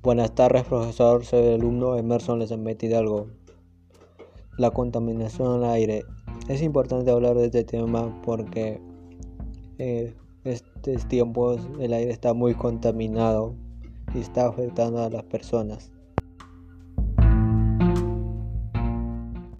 Buenas tardes, profesor. Soy el alumno Emerson Les Hidalgo. La contaminación al aire. Es importante hablar de este tema porque en estos tiempos el aire está muy contaminado y está afectando a las personas.